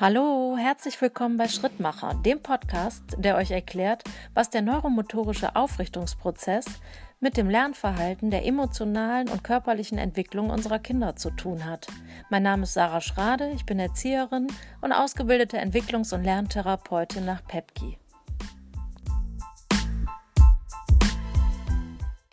Hallo, herzlich willkommen bei Schrittmacher, dem Podcast, der euch erklärt, was der neuromotorische Aufrichtungsprozess mit dem Lernverhalten der emotionalen und körperlichen Entwicklung unserer Kinder zu tun hat. Mein Name ist Sarah Schrade, ich bin Erzieherin und ausgebildete Entwicklungs- und Lerntherapeutin nach PEPGI.